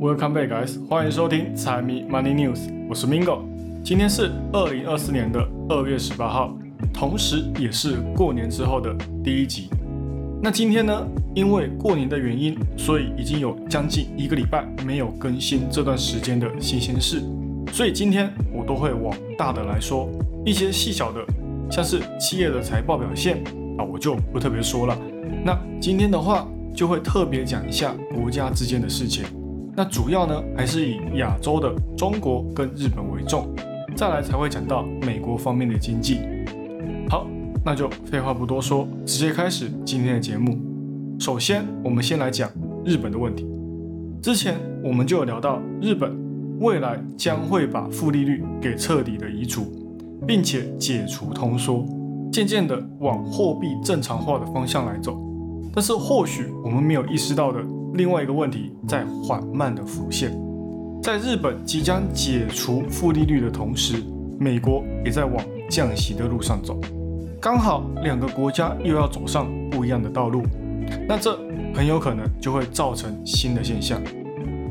Welcome back, guys！欢迎收听财迷 Money News，我是 Mingo。今天是二零二四年的二月十八号，同时也是过年之后的第一集。那今天呢，因为过年的原因，所以已经有将近一个礼拜没有更新这段时间的新鲜事，所以今天我都会往大的来说，一些细小的，像是企业的财报表现啊，我就不特别说了。那今天的话，就会特别讲一下国家之间的事情。那主要呢，还是以亚洲的中国跟日本为重，再来才会讲到美国方面的经济。好，那就废话不多说，直接开始今天的节目。首先，我们先来讲日本的问题。之前我们就有聊到，日本未来将会把负利率给彻底的移除，并且解除通缩，渐渐的往货币正常化的方向来走。但是或许我们没有意识到的。另外一个问题在缓慢的浮现，在日本即将解除负利率的同时，美国也在往降息的路上走，刚好两个国家又要走上不一样的道路，那这很有可能就会造成新的现象。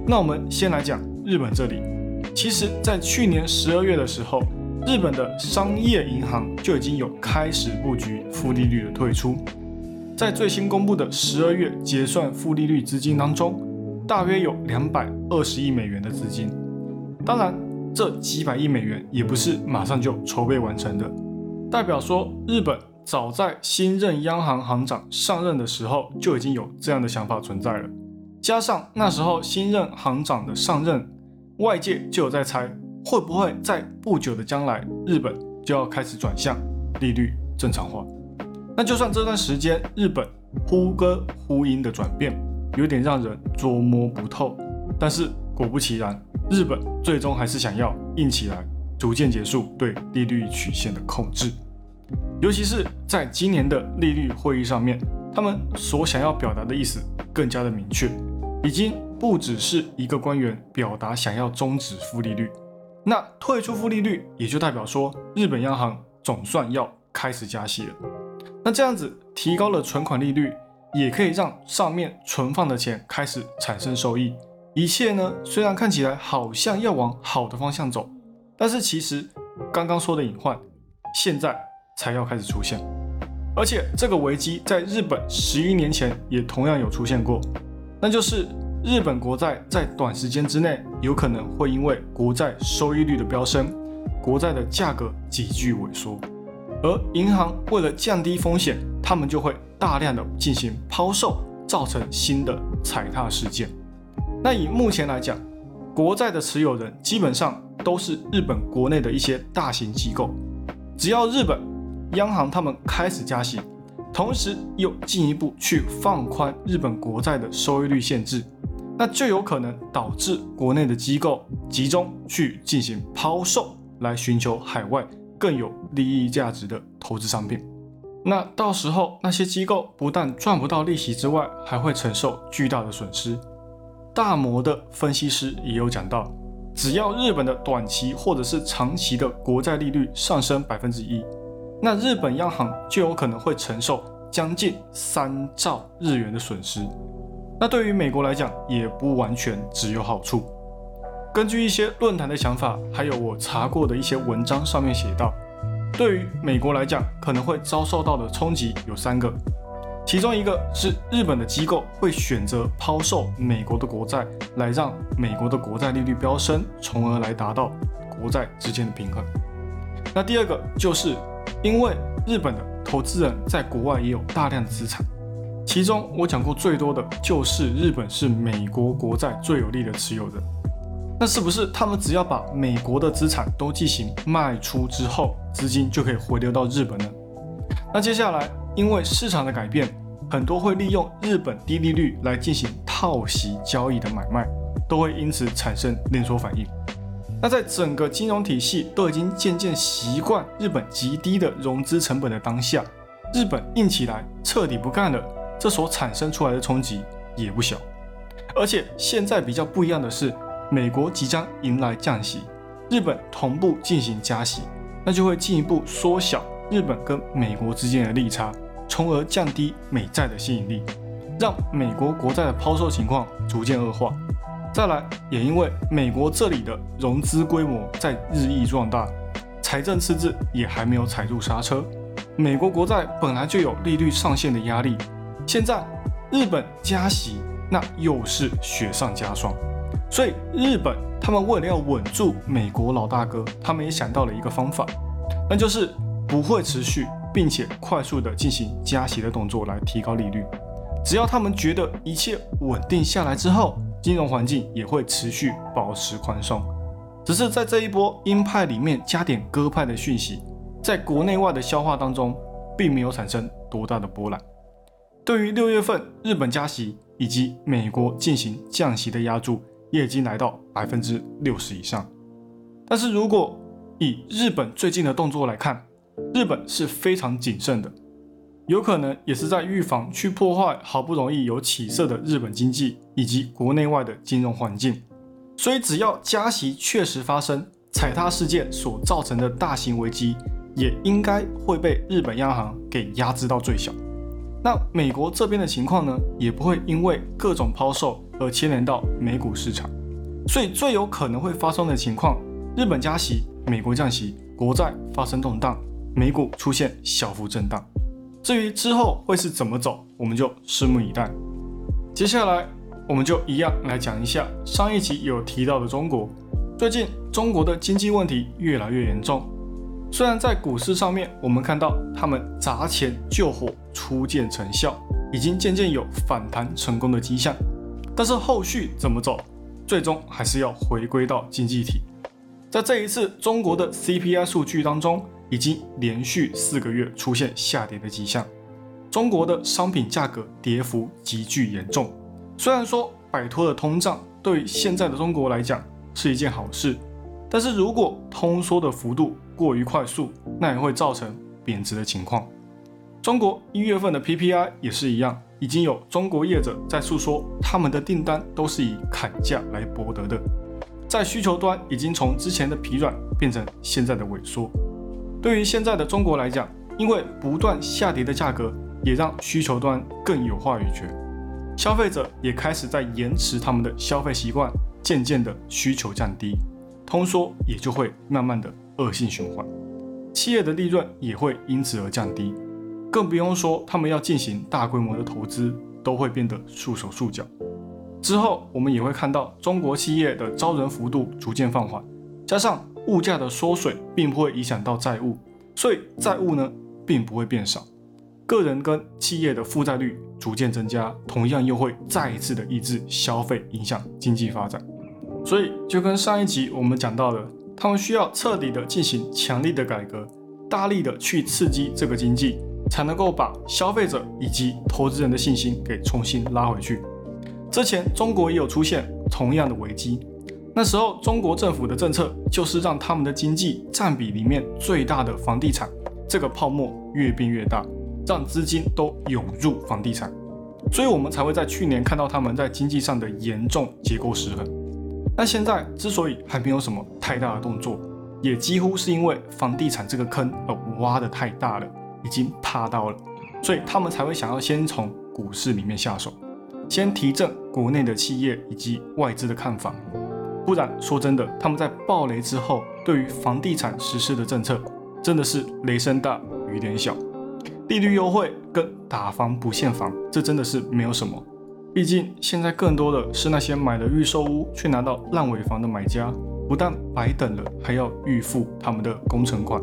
那我们先来讲日本这里，其实，在去年十二月的时候，日本的商业银行就已经有开始布局负利率的退出。在最新公布的十二月结算负利率资金当中，大约有两百二十亿美元的资金。当然，这几百亿美元也不是马上就筹备完成的，代表说日本早在新任央行行长上任的时候就已经有这样的想法存在了。加上那时候新任行长的上任，外界就有在猜会不会在不久的将来，日本就要开始转向利率正常化。那就算这段时间日本忽歌忽音的转变有点让人捉摸不透，但是果不其然，日本最终还是想要硬起来，逐渐结束对利率曲线的控制。尤其是在今年的利率会议上面，他们所想要表达的意思更加的明确，已经不只是一个官员表达想要终止负利率，那退出负利率也就代表说日本央行总算要开始加息了。那这样子提高了存款利率，也可以让上面存放的钱开始产生收益。一切呢，虽然看起来好像要往好的方向走，但是其实刚刚说的隐患，现在才要开始出现。而且这个危机在日本十一年前也同样有出现过，那就是日本国债在短时间之内有可能会因为国债收益率的飙升，国债的价格急剧萎缩。而银行为了降低风险，他们就会大量的进行抛售，造成新的踩踏事件。那以目前来讲，国债的持有人基本上都是日本国内的一些大型机构。只要日本央行他们开始加息，同时又进一步去放宽日本国债的收益率限制，那就有可能导致国内的机构集中去进行抛售，来寻求海外。更有利益价值的投资商品，那到时候那些机构不但赚不到利息之外，还会承受巨大的损失。大摩的分析师也有讲到，只要日本的短期或者是长期的国债利率上升百分之一，那日本央行就有可能会承受将近三兆日元的损失。那对于美国来讲，也不完全只有好处。根据一些论坛的想法，还有我查过的一些文章，上面写到，对于美国来讲，可能会遭受到的冲击有三个，其中一个是日本的机构会选择抛售美国的国债，来让美国的国债利率飙升，从而来达到国债之间的平衡。那第二个就是因为日本的投资人在国外也有大量的资产，其中我讲过最多的就是日本是美国国债最有利的持有人。那是不是他们只要把美国的资产都进行卖出之后，资金就可以回流到日本呢？那接下来，因为市场的改变，很多会利用日本低利率来进行套息交易的买卖，都会因此产生连锁反应。那在整个金融体系都已经渐渐习惯日本极低的融资成本的当下，日本硬起来彻底不干了，这所产生出来的冲击也不小。而且现在比较不一样的是。美国即将迎来降息，日本同步进行加息，那就会进一步缩小日本跟美国之间的利差，从而降低美债的吸引力，让美国国债的抛售情况逐渐恶化。再来，也因为美国这里的融资规模在日益壮大，财政赤字也还没有踩住刹车。美国国债本来就有利率上限的压力，现在日本加息，那又是雪上加霜。所以日本他们为了要稳住美国老大哥，他们也想到了一个方法，那就是不会持续并且快速的进行加息的动作来提高利率。只要他们觉得一切稳定下来之后，金融环境也会持续保持宽松。只是在这一波鹰派里面加点鸽派的讯息。在国内外的消化当中，并没有产生多大的波澜。对于六月份日本加息以及美国进行降息的压注，业绩来到百分之六十以上。但是如果以日本最近的动作来看，日本是非常谨慎的，有可能也是在预防去破坏好不容易有起色的日本经济以及国内外的金融环境。所以只要加息确实发生，踩踏事件所造成的大型危机。也应该会被日本央行给压制到最小。那美国这边的情况呢，也不会因为各种抛售而牵连到美股市场。所以最有可能会发生的情况，日本加息，美国降息，国债发生动荡，美股出现小幅震荡。至于之后会是怎么走，我们就拭目以待。接下来我们就一样来讲一下上一集有提到的中国。最近中国的经济问题越来越严重。虽然在股市上面，我们看到他们砸钱救火初见成效，已经渐渐有反弹成功的迹象，但是后续怎么走，最终还是要回归到经济体。在这一次中国的 CPI 数据当中，已经连续四个月出现下跌的迹象，中国的商品价格跌幅急剧严重。虽然说摆脱了通胀，对现在的中国来讲是一件好事，但是如果通缩的幅度，过于快速，那也会造成贬值的情况。中国一月份的 PPI 也是一样，已经有中国业者在诉说，他们的订单都是以砍价来博得的，在需求端已经从之前的疲软变成现在的萎缩。对于现在的中国来讲，因为不断下跌的价格，也让需求端更有话语权，消费者也开始在延迟他们的消费习惯，渐渐的需求降低，通缩也就会慢慢的。恶性循环，企业的利润也会因此而降低，更不用说他们要进行大规模的投资，都会变得束手束脚。之后我们也会看到中国企业的招人幅度逐渐放缓，加上物价的缩水，并不会影响到债务，所以债务呢并不会变少，个人跟企业的负债率逐渐增加，同样又会再一次的抑制消费，影响经济发展。所以就跟上一集我们讲到的。他们需要彻底的进行强力的改革，大力的去刺激这个经济，才能够把消费者以及投资人的信心给重新拉回去。之前中国也有出现同样的危机，那时候中国政府的政策就是让他们的经济占比里面最大的房地产这个泡沫越变越大，让资金都涌入房地产，所以我们才会在去年看到他们在经济上的严重结构失衡。但现在之所以还没有什么太大的动作，也几乎是因为房地产这个坑呃挖的太大了，已经趴到了，所以他们才会想要先从股市里面下手，先提振国内的企业以及外资的看法。不然说真的，他们在暴雷之后，对于房地产实施的政策真的是雷声大雨点小，利率优惠跟打房不限房，这真的是没有什么。毕竟现在更多的是那些买了预售屋却拿到烂尾房的买家，不但白等了，还要预付他们的工程款，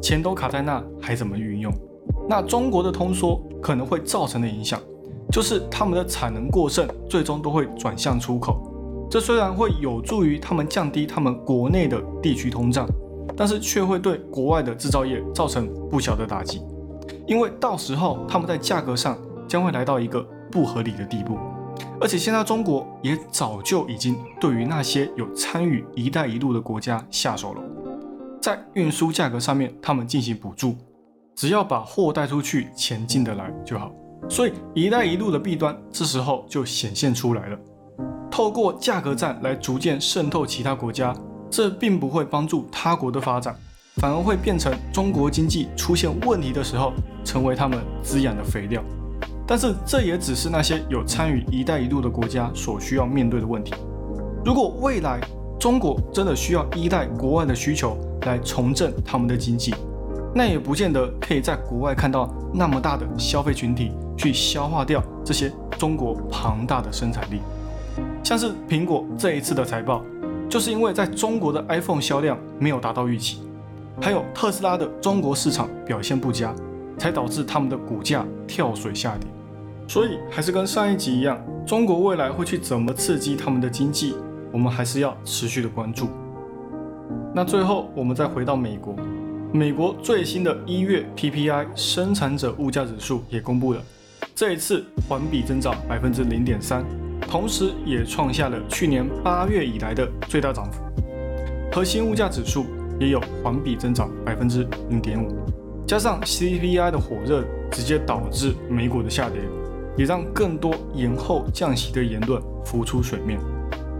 钱都卡在那，还怎么运用？那中国的通缩可能会造成的影响，就是他们的产能过剩，最终都会转向出口。这虽然会有助于他们降低他们国内的地区通胀，但是却会对国外的制造业造成不小的打击，因为到时候他们在价格上将会来到一个。不合理的地步，而且现在中国也早就已经对于那些有参与“一带一路”的国家下手了，在运输价格上面，他们进行补助，只要把货带出去，钱进得来就好。所以“一带一路”的弊端这时候就显现出来了，透过价格战来逐渐渗透其他国家，这并不会帮助他国的发展，反而会变成中国经济出现问题的时候，成为他们滋养的肥料。但是这也只是那些有参与“一带一路”的国家所需要面对的问题。如果未来中国真的需要依赖国外的需求来重振他们的经济，那也不见得可以在国外看到那么大的消费群体去消化掉这些中国庞大的生产力。像是苹果这一次的财报，就是因为在中国的 iPhone 销量没有达到预期，还有特斯拉的中国市场表现不佳，才导致他们的股价跳水下跌。所以还是跟上一集一样，中国未来会去怎么刺激他们的经济，我们还是要持续的关注。那最后我们再回到美国，美国最新的一月 PPI 生产者物价指数也公布了，这一次环比增长百分之零点三。同时，也创下了去年八月以来的最大涨幅。核心物价指数也有环比增长百分之零点五，加上 CPI 的火热，直接导致美股的下跌，也让更多延后降息的言论浮出水面。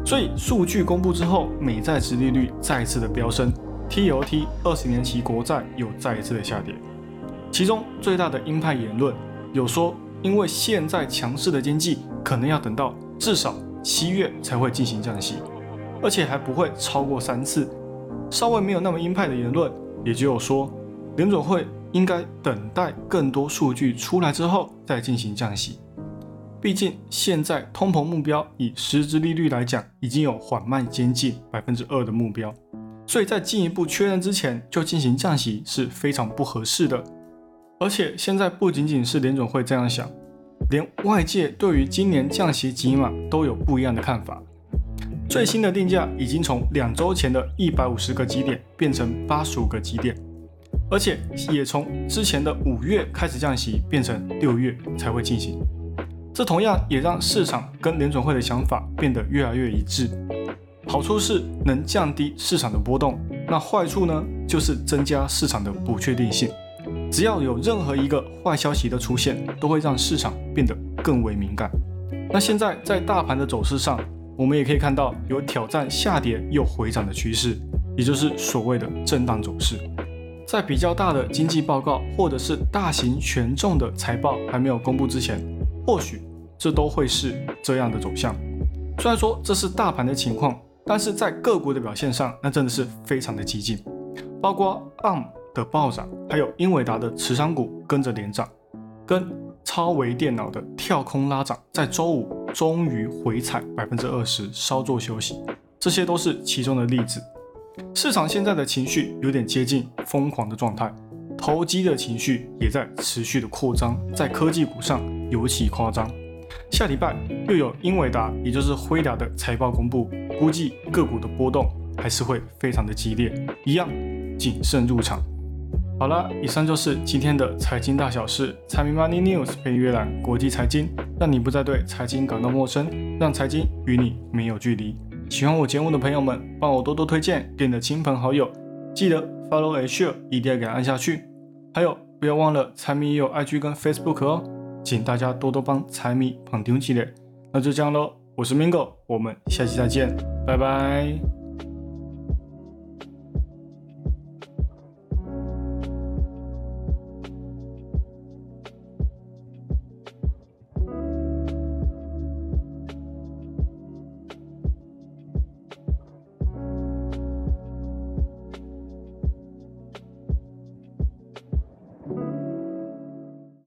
所以，数据公布之后，美债殖利率再次的飙升，TOT 二十年期国债又再一次的下跌。其中最大的鹰派言论有说，因为现在强势的经济可能要等到。至少七月才会进行降息，而且还不会超过三次。稍微没有那么鹰派的言论，也就有说联总会应该等待更多数据出来之后再进行降息。毕竟现在通膨目标以实质利率来讲，已经有缓慢接近百分之二的目标，所以在进一步确认之前就进行降息是非常不合适的。而且现在不仅仅是联总会这样想。连外界对于今年降息几码都有不一样的看法。最新的定价已经从两周前的一百五十个基点变成八十五个基点，而且也从之前的五月开始降息变成六月才会进行。这同样也让市场跟联准会的想法变得越来越一致。好处是能降低市场的波动，那坏处呢就是增加市场的不确定性。只要有任何一个坏消息的出现，都会让市场变得更为敏感。那现在在大盘的走势上，我们也可以看到有挑战下跌又回涨的趋势，也就是所谓的震荡走势。在比较大的经济报告或者是大型权重的财报还没有公布之前，或许这都会是这样的走向。虽然说这是大盘的情况，但是在个股的表现上，那真的是非常的激进，包括 ARM。的暴涨，还有英伟达的持仓股跟着连涨，跟超微电脑的跳空拉涨，在周五终于回踩百分之二十，稍作休息，这些都是其中的例子。市场现在的情绪有点接近疯狂的状态，投机的情绪也在持续的扩张，在科技股上尤其夸张。下礼拜又有英伟达，也就是辉达的财报公布，估计个股的波动还是会非常的激烈，一样谨慎入场。好了，以上就是今天的财经大小事。财迷 Money News 被阅览国际财经，让你不再对财经感到陌生，让财经与你没有距离。喜欢我节目的朋友们，帮我多多推荐给你的亲朋好友，记得 Follow H，一定要给按下去。还有，不要忘了财迷也有 IG 跟 Facebook 哦，请大家多多帮财迷捧场起来。那就这样喽，我是 Mingo，我们下期再见，拜拜。